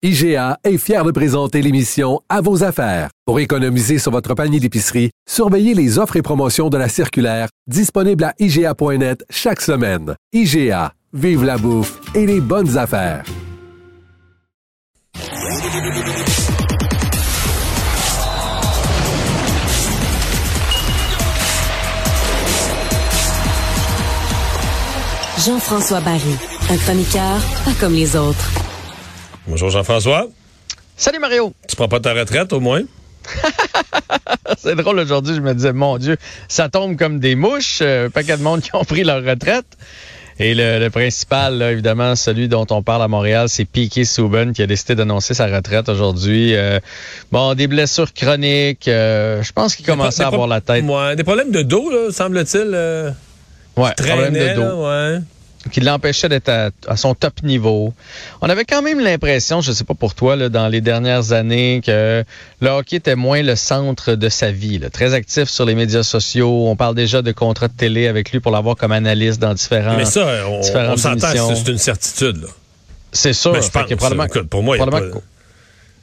IGA est fier de présenter l'émission À vos affaires. Pour économiser sur votre panier d'épicerie, surveillez les offres et promotions de la circulaire disponible à IGA.net chaque semaine. IGA, vive la bouffe et les bonnes affaires. Jean-François Barry, un chroniqueur pas comme les autres. Bonjour Jean-François. Salut Mario. Tu prends pas ta retraite au moins? c'est drôle aujourd'hui, je me disais, mon Dieu, ça tombe comme des mouches, euh, un paquet de monde qui ont pris leur retraite. Et le, principal, évidemment, celui dont on parle à Montréal, c'est Piquet Souben qui a décidé d'annoncer sa retraite aujourd'hui. Euh, bon, des blessures chroniques, euh, je pense qu'il commençait à avoir la tête. des problèmes de dos, semble-t-il. ouais, problèmes de dos. Ouais qui l'empêchait d'être à, son top niveau. On avait quand même l'impression, je sais pas pour toi, là, dans les dernières années, que le hockey était moins le centre de sa vie. Très actif sur les médias sociaux. On parle déjà de contrats de télé avec lui pour l'avoir comme analyste dans différents Mais ça, on, on s'entend, c'est une certitude. C'est sûr. Mais je pense, probablement, pour moi,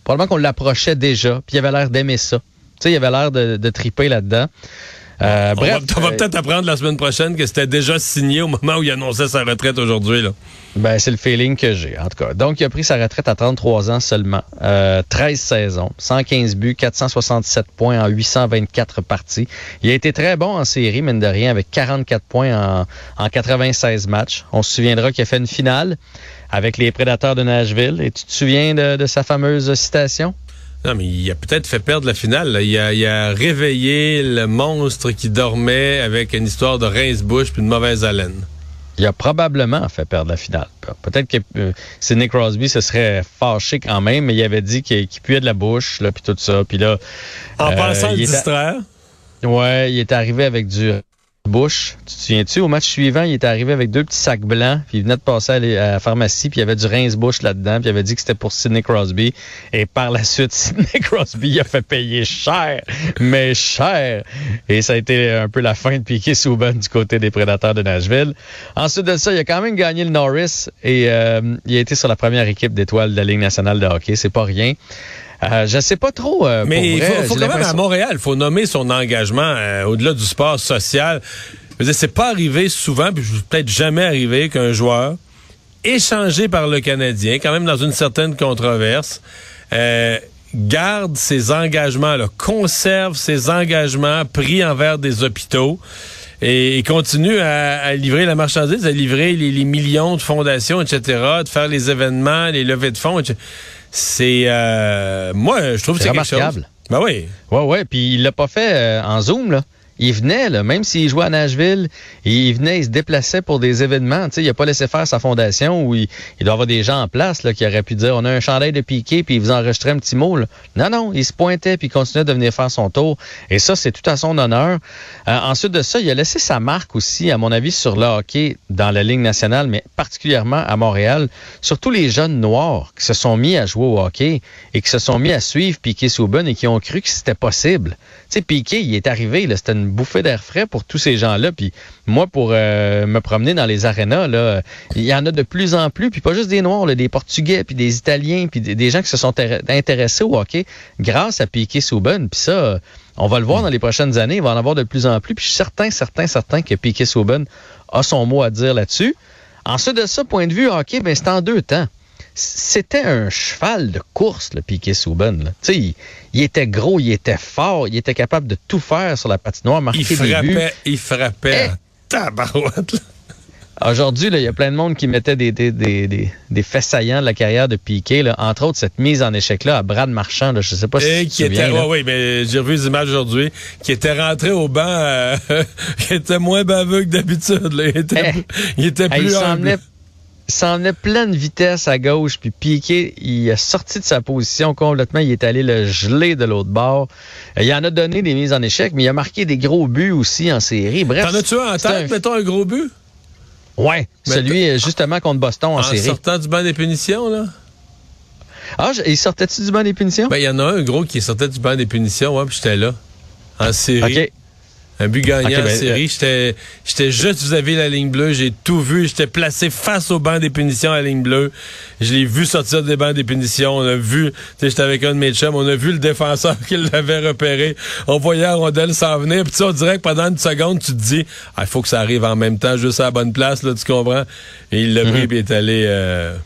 probablement qu'on l'approchait déjà, puis il avait l'air d'aimer ça. Tu sais, il avait l'air de, de triper là-dedans. Euh, on bref, va, euh, peut-être apprendre la semaine prochaine que c'était déjà signé au moment où il annonçait sa retraite aujourd'hui. Ben, c'est le feeling que j'ai, en tout cas. Donc, il a pris sa retraite à 33 ans seulement. Euh, 13 saisons, 115 buts, 467 points en 824 parties. Il a été très bon en série, mine de rien, avec 44 points en, en 96 matchs. On se souviendra qu'il a fait une finale avec les Prédateurs de Nashville. Et tu te souviens de, de sa fameuse citation? Non, mais il a peut-être fait perdre la finale. Il, a, réveillé le monstre qui dormait avec une histoire de rince-bouche puis une mauvaise haleine. Il a probablement fait perdre la finale. Peut-être que euh, Sidney Crosby se serait fâché quand même, mais il avait dit qu'il puait de la bouche, là, puis tout ça. Puis là, en euh, pensant le distraire. Ouais, il est arrivé avec du Bush, tu te souviens-tu, au match suivant, il était arrivé avec deux petits sacs blancs, puis il venait de passer à la pharmacie, puis il y avait du rince-bouche là-dedans, puis il avait dit que c'était pour Sidney Crosby. Et par la suite, Sidney Crosby a fait payer cher, mais cher. Et ça a été un peu la fin de Piquet Souban du côté des Prédateurs de Nashville. Ensuite de ça, il a quand même gagné le Norris et euh, il a été sur la première équipe d'étoiles de la Ligue nationale de hockey. C'est pas rien. Euh, je sais pas trop. Euh, Mais il faut, quand même à Montréal, il faut nommer son engagement euh, au-delà du sport social. C'est pas arrivé souvent, puis peut-être jamais arrivé qu'un joueur échangé par le Canadien, quand même dans une certaine controverse, garde ses engagements, là, conserve ses engagements pris envers des hôpitaux et, continue à, livrer la marchandise, à livrer les, les, millions de fondations, etc., de faire les événements, les levées de fonds, etc c'est euh, moi je trouve que c'est quelque chose. Ben oui. Ouais ouais, puis il l'a pas fait euh, en Zoom là. Il venait, là, même s'il jouait à Nashville, il venait, il se déplaçait pour des événements. Il a pas laissé faire sa fondation où il, doit avoir des gens en place qui auraient pu dire on a un chandail de piqué puis il vous enregistrait un petit mot. Non, non, il se pointait puis il continuait de venir faire son tour. Et ça, c'est tout à son honneur. Euh, ensuite de ça, il a laissé sa marque aussi, à mon avis, sur le hockey dans la Ligue nationale, mais particulièrement à Montréal. Surtout les jeunes noirs qui se sont mis à jouer au hockey et qui se sont mis à suivre Piqué Souben et qui ont cru que c'était possible. Tu Piqué, il est arrivé, c'était une bouffée d'air frais pour tous ces gens-là. Puis moi, pour euh, me promener dans les arénas, là, il y en a de plus en plus. Puis pas juste des Noirs, des Portugais, puis des Italiens, puis des, gens qui se sont intéressés au hockey grâce à Piqué Souben. Puis ça, on va le voir dans les prochaines années. Il va en avoir de plus en plus. Puis je suis certain, certain, certain que Piqué Souben a son mot à dire là-dessus. Ensuite de ça, point de vue hockey, ben, c'est en deux temps c'était un cheval de course, le Piquet Souben. Tu sais, il, était gros, il était fort, il était capable de tout faire sur la patinoire, marquer il frappait, Il frappait eh! tabarouette. Aujourd'hui, il y a plein de monde qui mettait des, des, des, des, faits saillants de la carrière de Piquet, là. entre autres cette mise en échec-là à Brad Marchand. Là, je sais pas si Et qui était, oui, mais j'ai revu les images aujourd'hui, qui était rentré au banc, euh, qui était moins baveux que d'habitude. Il était, eh! il était plus il s'en est pleine vitesse à gauche, puis Piqué, il a sorti de sa position complètement, il est allé le geler de l'autre bord. Il en a donné des mises en échec, mais il a marqué des gros buts aussi en série. Bref. T'en as-tu en tête, mettons, un gros but? Ouais, celui justement contre Boston en, série. En sortant du banc des punitions, là? Ah, il sortait-tu du banc des punitions? Ben, il y en a un gros qui sortait du banc des punitions, ouais, puis j'étais là. En série. OK. Un but gagnant en série. J'étais, j'étais juste vis-à-vis la ligne bleue. J'ai tout vu. J'étais placé face au banc des punitions à la ligne bleue. Je l'ai vu sortir des bancs des punitions. On a vu, tu sais, j'étais avec un de mes chums. On a vu le défenseur qui l'avait repéré. On voyait la rondelle s'en venir. Puis on dirait que pendant une seconde, tu te dis, ah, il faut que ça arrive en même temps, juste à la bonne place, là, tu comprends? Et il l'a pris puis il est allé, euh...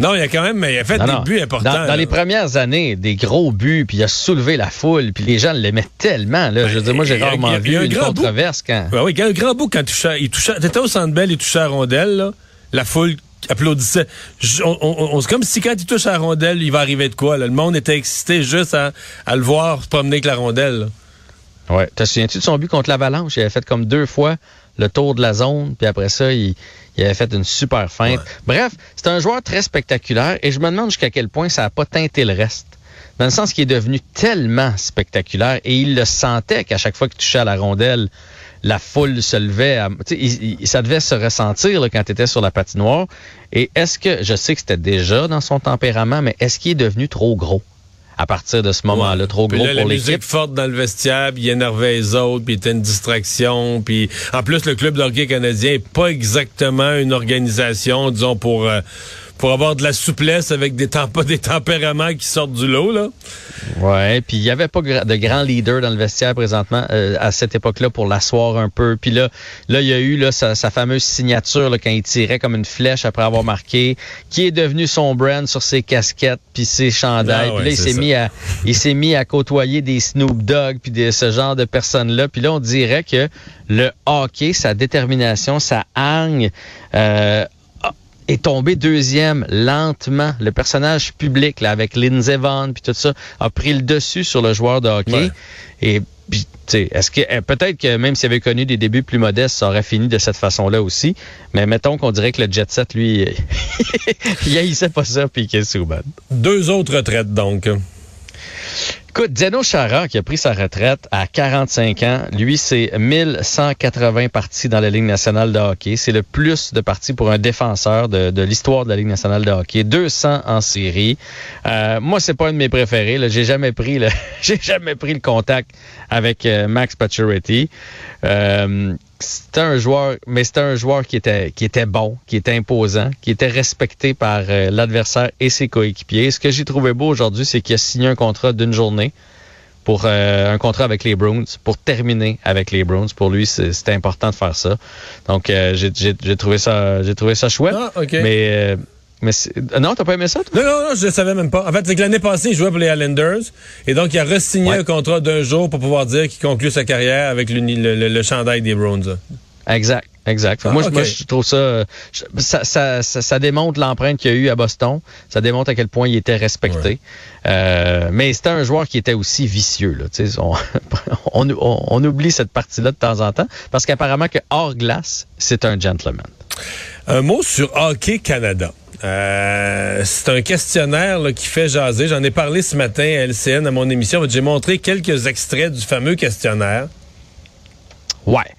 Non, il a quand même, il a fait Non, des non. buts importants. Dans, les premières années, des gros buts, puis il a soulevé la foule, puis les gens l'aimaient tellement. Là. je veux dire, moi, j'ai a- rarement a- il y a vu un une grand bout. controverse quand... Ouais, oui, il y a un grand bout quand il touchait. Il touchait T'étais au centre belle, il touchait à la rondelle, là. La foule applaudissait. On- on- on- c'est comme si quand il touche à la rondelle, il va arriver de quoi, là? Le monde était excité juste à, à le voir se promener avec la rondelle, là. Ouais. Te souviens-tu de son but contre l'Avalanche? Il avait fait comme deux fois le tour de la zone, puis après ça, il, il avait fait une super feinte. Bref, c'est un joueur très spectaculaire et je me demande jusqu'à quel point ça n'a pas teinté le reste. Dans le sens qu'il est devenu tellement spectaculaire et il le sentait qu'à chaque fois qu'il touchait à la rondelle, la foule se levait. à- tu sais, il- il- ça devait se ressentir là, quand tu étais sur la patinoire. Et est-ce que, je sais que c'était déjà dans son tempérament, mais est-ce qu'il est devenu trop gros? À partir de ce moment-là? Trop Puis gros là, pour musique l'équipe? forte dans le vestiaire, puis il énervait les autres, puis il était une distraction. Puis en plus, le club de hockey canadien est pas exactement une organisation, disons, pour, euh, pour avoir de la souplesse avec des, temp- des tempéraments qui sortent du lot, là. Ouais, puis il y avait pas de grands leaders dans le vestiaire présentement euh, à cette époque-là pour l'asseoir un peu. Puis là, là il y a eu là, sa, sa fameuse signature là, quand il tirait comme une flèche après avoir marqué, qui est devenu son brand sur ses casquettes puis ses chandails. Ah ouais, puis là, il s'est mis à il s'est mis à côtoyer des Snoop Dogg puis de ce genre de personnes-là. Puis là, on dirait que le hockey, sa détermination, sa hargne. euh, est tombé deuxième lentement. Le personnage public, là, avec Lindsey Vonn puis tout ça, a pris le dessus sur le joueur de hockey. Ouais. Et puis, tu sais, est-ce que eh, peut-être que même s'il avait connu des débuts plus modestes, ça aurait fini de cette façon-là aussi. Mais mettons qu'on dirait que le jet set, lui, il haïssait pas ça puis qu'il est. Deux autres retraites, donc. Écoute, Zeno Chara, qui a pris sa retraite à 45 ans, lui, c'est 1180 parties dans la Ligue nationale de hockey. C'est le plus de parties pour un défenseur de, l'histoire de la Ligue nationale de hockey. 200 en série. Euh, moi, c'est pas un de mes préférés. J'ai jamais pris le, jamais pris le contact avec euh, Max Pacioretty. Euh, c'était un joueur, mais c'était un joueur qui était, qui était bon, qui était imposant, qui était respecté par euh, l'adversaire et ses coéquipiers. Ce que j'ai trouvé beau aujourd'hui, c'est qu'il a signé un contrat d'une journée pour euh, un contrat avec les Bruins, pour terminer avec les Bruins. Pour lui, c'était important de faire ça. Donc, euh, j'ai trouvé ça, j'ai trouvé ça chouette. Ah. Mais, euh, mais euh, non, t'as pas aimé ça, toi? Non, non, non, je ne savais même pas. En fait, c'est que l'année passée, il jouait pour les Islanders. Et donc, il a re-signé Ouais. un contrat d'un jour pour pouvoir dire qu'il conclut sa carrière avec le, le- le chandail des Browns. Exact, exact. Ah, moi, je- ok. moi, je trouve ça, je- ça, ça, ça, ça démontre l'empreinte qu'il y a eu à Boston. Ça démontre à quel point il était respecté. Euh, mais c'était un joueur qui était aussi vicieux. Là, on, on, on- on oublie cette partie-là de temps en temps parce qu'apparemment que hors glace, c'est un gentleman. Un mot sur Hockey Canada. Euh, c'est un questionnaire qui fait jaser. J'en ai parlé ce matin à LCN à mon émission. J'ai montré quelques extraits du fameux questionnaire. Ouais.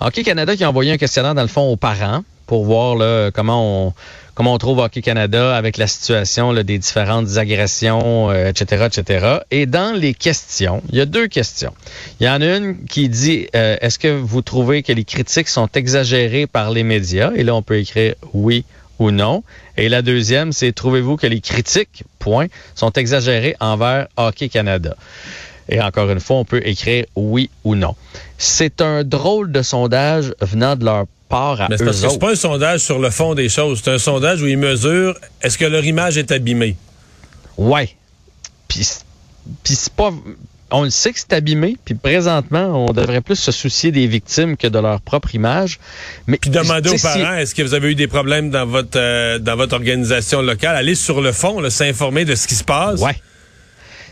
Hockey Canada qui a envoyé un questionnaire, dans le fond, aux parents pour voir comment on trouve Hockey Canada avec la situation des différentes agressions, euh, etc., etc. Et dans les questions, il y a deux questions. Il y en a une qui dit euh, est-ce que vous trouvez que les critiques sont exagérées par les médias? Et là, on peut écrire oui ou non. Et la deuxième, c'est trouvez-vous que les critiques, point, sont exagérées envers Hockey Canada? Et encore une fois, on peut écrire oui ou non. C'est un drôle de sondage venant de leur part à Mais c'est eux pas un sondage sur le fond des choses. C'est un sondage où ils mesurent est-ce que leur image est abîmée? Ouais. Puis c'est pas... On le sait que c'est abîmé, puis présentement, on devrait plus se soucier des victimes que de leur propre image. Mais Puis demander aux si- parents est-ce que vous avez eu des problèmes dans votre euh, dans votre organisation locale? Allez sur le fond, s'informer de ce qui se passe. Ouais.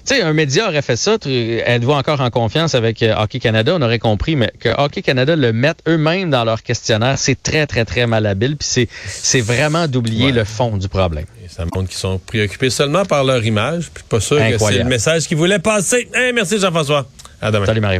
Tu sais, un média aurait fait ça. Êtes-vous encore en confiance avec euh, Hockey Canada? On aurait compris, mais que Hockey Canada le mette eux-mêmes dans leur questionnaire, c'est très, très, très malhabile. Puis c'est, c'est vraiment d'oublier Ouais. le fond du problème. Et ça montre qu'ils sont préoccupés seulement par leur image. Puis pas sûr que c'est le message qu'ils voulaient passer. Hey, merci Jean-François. À demain. Salut Mario.